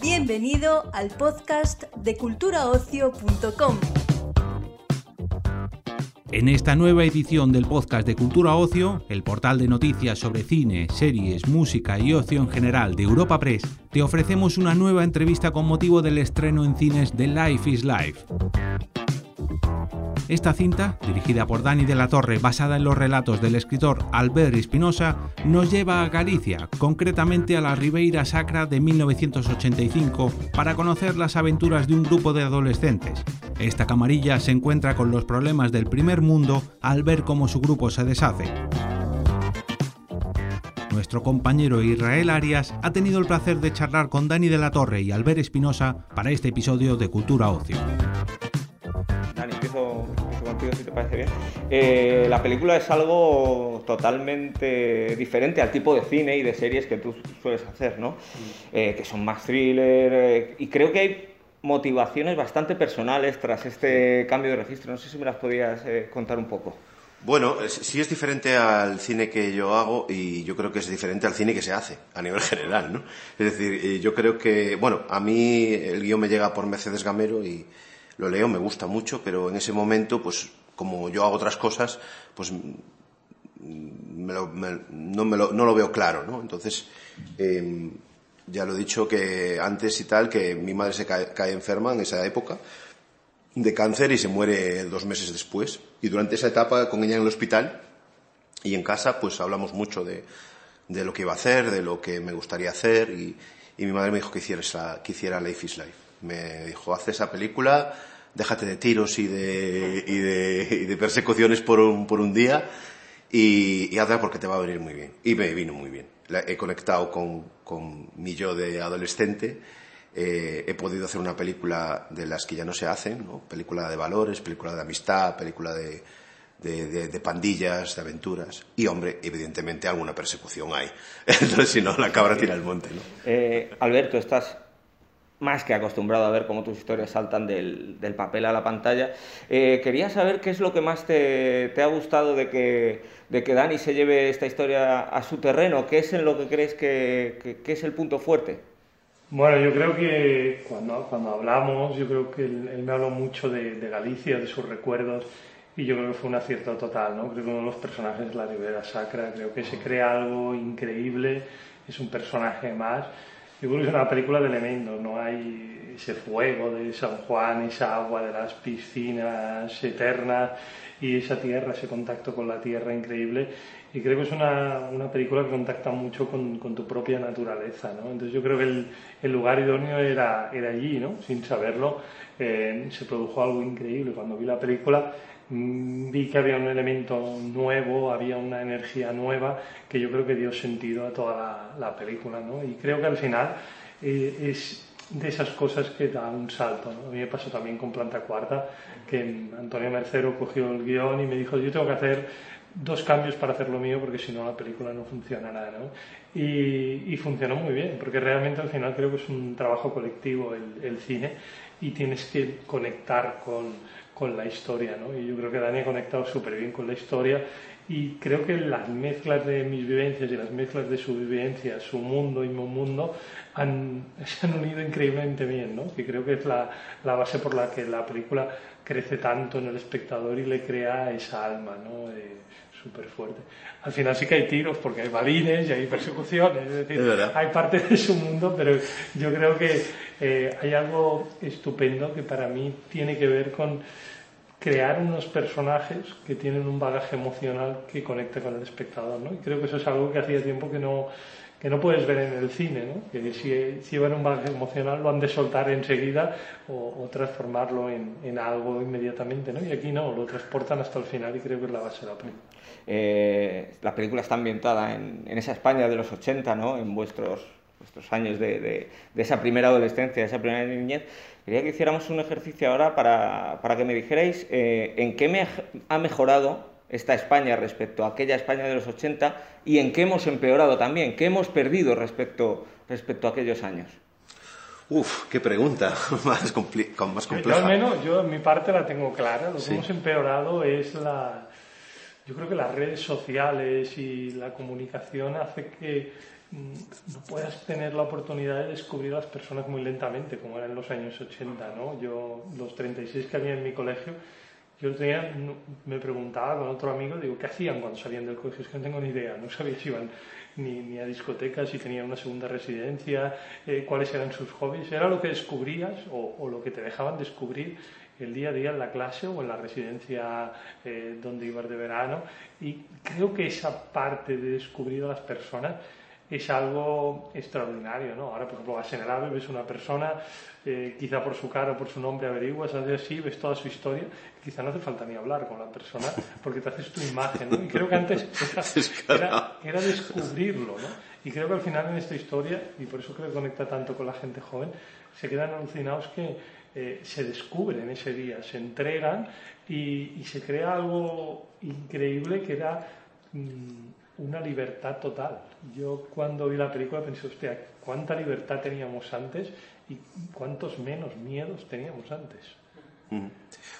Bienvenido al podcast de culturaocio.com. En esta nueva edición del podcast de Cultura Ocio, el portal de noticias sobre cine, series, música y ocio en general de Europa Press, te ofrecemos una nueva entrevista con motivo del estreno en cines de Life is Life. Esta cinta, dirigida por Dani de la Torre, basada en los relatos del escritor Albert Espinosa, nos lleva a Galicia, concretamente a la Ribeira Sacra de 1985, para conocer las aventuras de un grupo de adolescentes. Esta camarilla se encuentra con los problemas del primer mundo al ver cómo su grupo se deshace. Nuestro compañero Israel Arias ha tenido el placer de charlar con Dani de la Torre y Albert Espinosa para este episodio de Cultura Ocio si te parece bien. Eh, la película es algo totalmente diferente al tipo de cine y de series que tú sueles hacer, ¿no? Eh, que son más thriller eh, y creo que hay motivaciones bastante personales tras este cambio de registro. No sé si me las podías contar un poco. Bueno, sí es diferente al cine que yo hago y yo creo que es diferente al cine que se hace a nivel general, ¿no? Es decir, yo creo que, bueno, a mí el guion me llega por Mercedes Gamero y lo leo, me gusta mucho, pero en ese momento, pues como yo hago otras cosas, pues no, me lo, no, lo, veo claro, ¿no? Entonces, em, ya lo he dicho que antes y tal, que mi madre se cae, enferma en esa época de cáncer y se muere dos meses después. Y durante esa etapa con ella en el hospital y en casa, pues hablamos mucho de, de lo que iba a hacer, de lo que me gustaría hacer y, y mi madre me dijo que hiciera, que hiciera Life is Life. Me dijo, haz esa película, déjate de tiros y de, y de, persecuciones por un, por un día y, y, hazla porque te va a venir muy bien. Y me vino muy bien. he conectado con, con, mi yo de adolescente. Eh, he podido hacer una película de las que ya no se hacen, ¿no? película de valores, película de amistad, película de, de, pandillas, de aventuras. Y, hombre, evidentemente alguna persecución hay. Entonces, si no, la cabra tira al monte. ¿no? Eh, Alberto, estás más que acostumbrado a ver cómo tus historias saltan del, papel a la pantalla. Eh, quería saber qué es lo que más te, ha gustado de que, de que, Dani se lleve esta historia a su terreno, qué es en lo que crees que, es el punto fuerte. Bueno, yo creo que cuando, cuando hablamos, yo creo que él, me habló mucho de, Galicia, de sus recuerdos, y yo creo que fue un acierto total, ¿no? Creo que uno de los personajes es la Ribera Sacra, creo que se crea algo increíble, es un personaje más, yo creo que es una película de elementos, no hay ese fuego de San Juan, esa agua de las piscinas eternas y esa tierra, ese contacto con la tierra increíble. Y creo que es una, una película que contacta mucho con, con, tu propia naturaleza, ¿no? Entonces yo creo que el, el lugar idóneo era, era allí, ¿no? Sin saberlo, eh, se produjo algo increíble. Cuando vi la película vi que había un elemento nuevo, había una energía nueva que yo creo que dio sentido a toda la, película, ¿no? Y creo que al final eh, es de esas cosas que da un salto, ¿no? A mí me pasó también con Planta Cuarta, que Antonio Mercero cogió el guion y me dijo, yo tengo que hacer dos cambios para hacer lo mío porque si no la película no funcionará, ¿no? Y, y, funcionó muy bien, porque realmente al final creo que es un trabajo colectivo el, el cine y tienes que conectar con con la historia, ¿no? Y yo creo que Dani ha conectado súper bien con la historia y creo que las mezclas de mis vivencias y las mezclas de su vivencia, su mundo y mi mundo, han, se han unido increíblemente bien, ¿no? Que creo que es la, la, base por la que la película crece tanto en el espectador y le crea esa alma, ¿no? súper fuerte. Al final sí que hay tiros porque hay balines y hay persecuciones, es decir, hay parte de su mundo, pero yo creo que eh, hay algo estupendo que para mí tiene que ver con crear unos personajes que tienen un bagaje emocional que conecte con el espectador, ¿no? Y creo que eso es algo que hacía tiempo que no, que no puedes ver en el cine, ¿no? Que si, si llevan un bagaje emocional lo han de soltar enseguida o, transformarlo en, en, algo inmediatamente, ¿no? Y aquí no, lo transportan hasta el final y creo que es la base de la película. Eh, la película está ambientada en, en, esa España de los 80, ¿no? En vuestros, vuestros años de, de, de esa primera adolescencia, de esa primera niñez. Quería que hiciéramos un ejercicio ahora para, para que me dijerais eh, en qué me ha mejorado esta España respecto a aquella España de los 80 y en qué hemos empeorado también, qué hemos perdido respecto, respecto a aquellos años. Uf, qué pregunta más, más compleja. Yo al menos, yo en mi parte la tengo clara. Lo que hemos empeorado es la, yo creo que las redes sociales y la comunicación hace que no puedas tener la oportunidad de descubrir a las personas muy lentamente, como era en los años 80, ¿no? Yo, los 36 que había en mi colegio, yo tenía, me preguntaba con otro amigo, digo, ¿qué hacían cuando salían del colegio? Es que no tengo ni idea, no sabía si iban ni, ni a discotecas, si tenían una segunda residencia, eh, cuáles eran sus hobbies. Era lo que descubrías o, o, lo que te dejaban descubrir el día a día en la clase o en la residencia eh, donde ibas de verano. Y creo que esa parte de descubrir a las personas es algo extraordinario, ¿no? Ahora, por ejemplo, vas en el AVE, ves una persona, eh, quizá por su cara o por su nombre averiguas, haces así, ves toda su historia, quizá no hace falta ni hablar con la persona porque te haces tu imagen, ¿no? Y creo que antes era, era, descubrirlo, ¿no? Y creo que al final en esta historia, y por eso creo que conecta tanto con la gente joven, se quedan alucinados que eh, se descubren ese día, se entregan y, y, se crea algo increíble que era... Mmm, una libertad total. Yo cuando vi la película pensé, hostia, cuánta libertad teníamos antes y cuántos menos miedos teníamos antes.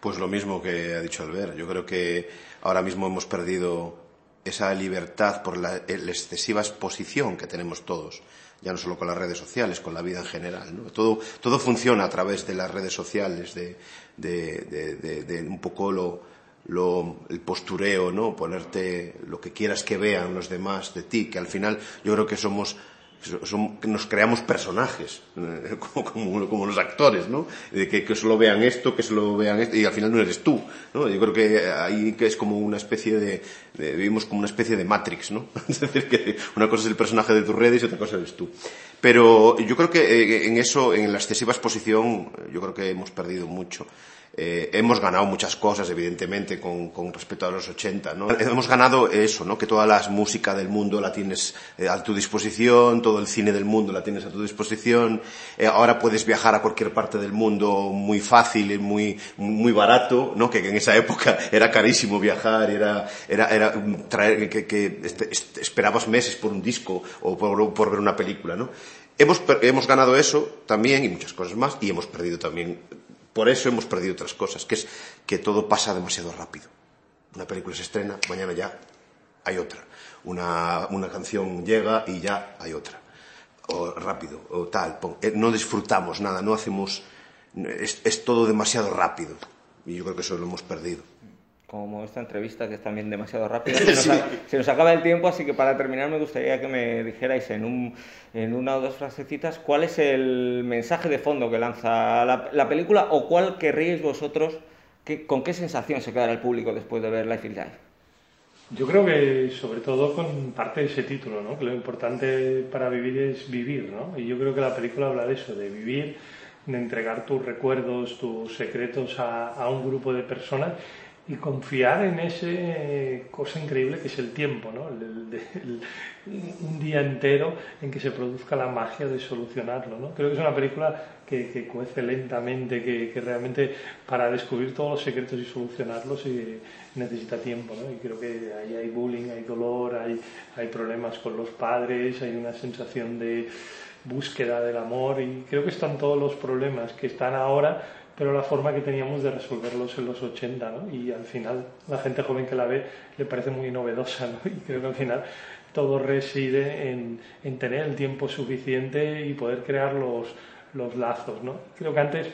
Pues lo mismo que ha dicho Albert. Yo creo que ahora mismo hemos perdido esa libertad por la, excesiva exposición que tenemos todos, ya no solo con las redes sociales, con la vida en general. ¿no? Todo, todo funciona a través de las redes sociales, de, de, de, de un poco lo, lo, el postureo, ¿no? Ponerte lo que quieras que vean los demás de ti, que al final yo creo que somos, que nos creamos personajes, eh, como, como, los actores, ¿no? De que, solo vean esto, que solo vean esto, y al final no eres tú, ¿no? Yo creo que ahí que es como una especie de, de vivimos como una especie de Matrix, ¿no? Es decir, que una cosa es el personaje de tus redes y otra cosa eres tú. Pero yo creo que eh, en eso, en la excesiva exposición, yo creo que hemos perdido mucho. Eh, hemos ganado muchas cosas, evidentemente, con, respecto a los 80, ¿no? Hemos ganado eso, ¿no? Que toda la música del mundo la tienes eh, a tu disposición, todo el cine del mundo la tienes a tu disposición, eh, ahora puedes viajar a cualquier parte del mundo muy fácil y muy, muy barato, ¿no? Que, en esa época era carísimo viajar, era, era, era traer, que, que esperabas meses por un disco o por, por ver una película, ¿no? Hemos, hemos ganado eso también y muchas cosas más y hemos perdido también por eso hemos perdido otras cosas, que es que todo pasa demasiado rápido. Una película se estrena, mañana ya hay otra. Una, una canción llega y ya hay otra. O rápido, o tal. Eh, no disfrutamos nada, no hacemos. Es, es todo demasiado rápido. Y yo creo que eso lo hemos perdido como esta entrevista que es también demasiado rápida. Se nos, sí. se nos, acaba el tiempo, así que para terminar me gustaría que me dijerais en, un, en una o dos frasecitas cuál es el mensaje de fondo que lanza la, la película o cuál querríais vosotros, que, con qué sensación se quedará el público después de ver Life is Life. Yo creo que sobre todo con parte de ese título, ¿no? que lo importante para vivir es vivir, ¿no? y yo creo que la película habla de eso, de vivir, de entregar tus recuerdos, tus secretos a, a un grupo de personas y confiar en ese cosa increíble que es el tiempo, ¿no? El, un día entero en que se produzca la magia de solucionarlo. ¿no? Creo que es una película que, que cuece lentamente, que, que, realmente para descubrir todos los secretos y solucionarlos eh, necesita tiempo. ¿no? Y creo que ahí hay bullying, hay dolor, hay, hay problemas con los padres, hay una sensación de búsqueda del amor y creo que están todos los problemas que están ahora pero la forma que teníamos de resolverlos en los 80, ¿no? Y al final la gente joven que la ve le parece muy novedosa, ¿no? Y creo que al final todo reside en, en tener el tiempo suficiente y poder crear los, los lazos, ¿no? Creo que antes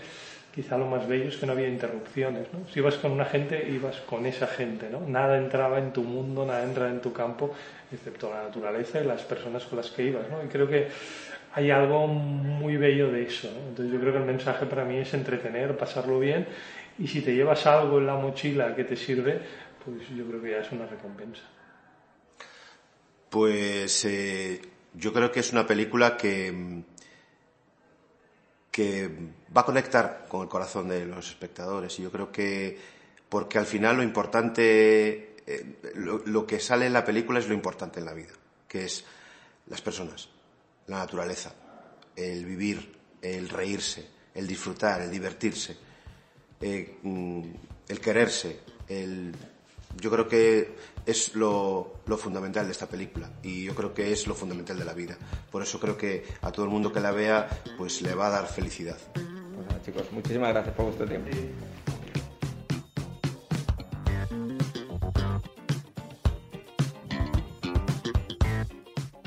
quizá lo más bello es que no había interrupciones, ¿no? Si ibas con una gente, ibas con esa gente, ¿no? Nada entraba en tu mundo, nada entraba en tu campo, excepto la naturaleza y las personas con las que ibas, ¿no? Y creo que hay algo muy bello de eso. ¿no? Entonces yo creo que el mensaje para mí es entretener, pasarlo bien y si te llevas algo en la mochila que te sirve, pues yo creo que ya es una recompensa. Pues eh, yo creo que es una película que, que va a conectar con el corazón de los espectadores y yo creo que porque al final lo importante, eh, lo, lo que sale en la película es lo importante en la vida, que es las personas la naturaleza, el vivir, el reírse, el disfrutar, el divertirse, eh, mm, el quererse, el... yo creo que es lo, lo, fundamental de esta película y yo creo que es lo fundamental de la vida. Por eso creo que a todo el mundo que la vea pues le va a dar felicidad. Nada, chicos, muchísimas gracias por vuestro tiempo.